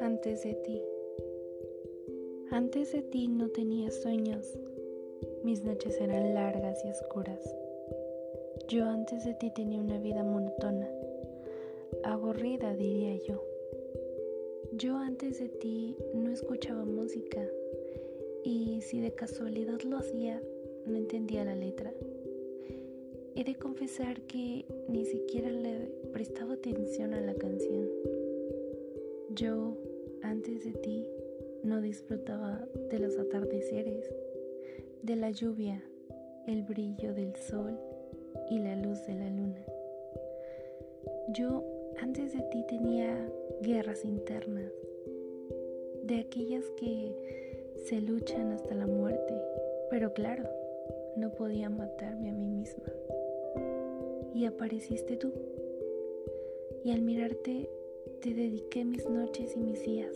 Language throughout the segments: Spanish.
Antes de ti. Antes de ti no tenía sueños. Mis noches eran largas y oscuras. Yo antes de ti tenía una vida monótona, aburrida diría yo. Yo antes de ti no escuchaba música y si de casualidad lo hacía, no entendía la letra. He de confesar que ni siquiera le prestaba atención a la canción. Yo, antes de ti, no disfrutaba de los atardeceres, de la lluvia, el brillo del sol y la luz de la luna. Yo, antes de ti, tenía guerras internas, de aquellas que se luchan hasta la muerte, pero claro, no podía matarme a mí misma. Y apareciste tú. Y al mirarte te dediqué mis noches y mis días.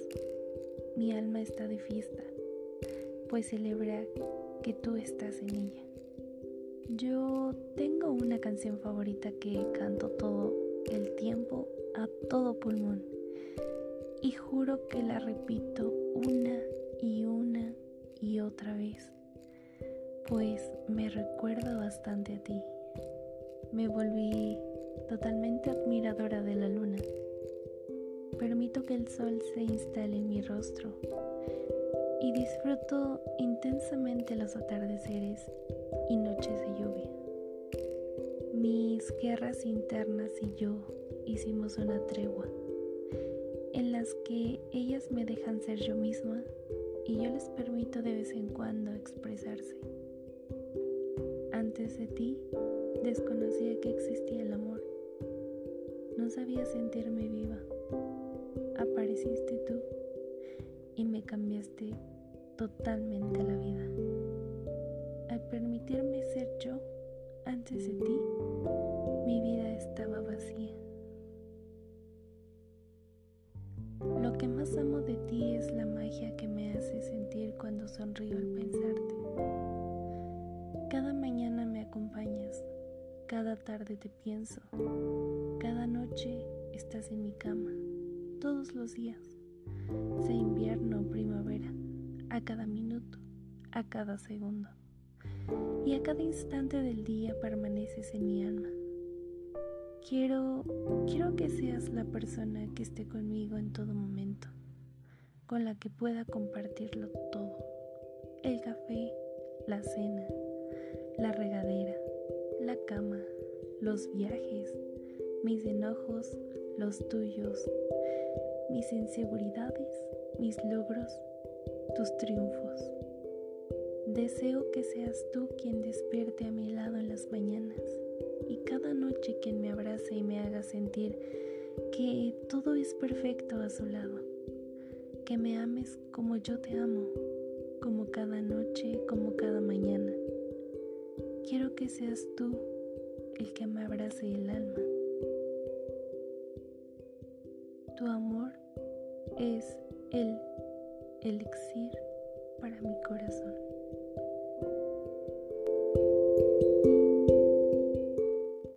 Mi alma está de fiesta, pues celebra que tú estás en ella. Yo tengo una canción favorita que canto todo el tiempo a todo pulmón y juro que la repito una y una y otra vez pues me recuerda bastante a ti. Me volví totalmente admiradora de la luna. Permito que el sol se instale en mi rostro y disfruto intensamente los atardeceres y noches de lluvia. Mis guerras internas y yo hicimos una tregua en las que ellas me dejan ser yo misma y yo les permito de vez en cuando expresarse. Antes de ti, desconocía que existía el amor. No sabía sentirme viva. Apareciste tú y me cambiaste totalmente la vida. Al permitirme ser yo antes de ti, mi vida estaba vacía. Lo que más amo de cada tarde te pienso, cada noche estás en mi cama, todos los días, sea invierno o primavera, a cada minuto, a cada segundo. Y a cada instante del día permaneces en mi alma. Quiero, quiero que seas la persona que esté conmigo en todo momento, con la que pueda compartirlo todo. El café, la cena, la regadera, la cama, los viajes, mis enojos, los tuyos, mis inseguridades, mis logros, tus triunfos. Deseo que seas tú quien despierte a mi lado en las mañanas y cada noche quien me abrace y me haga sentir que todo es perfecto a su lado. Que me ames como yo te amo, como cada noche, como cada mañana. Quiero que seas tú el que me abrace el alma. Tu amor es el elixir.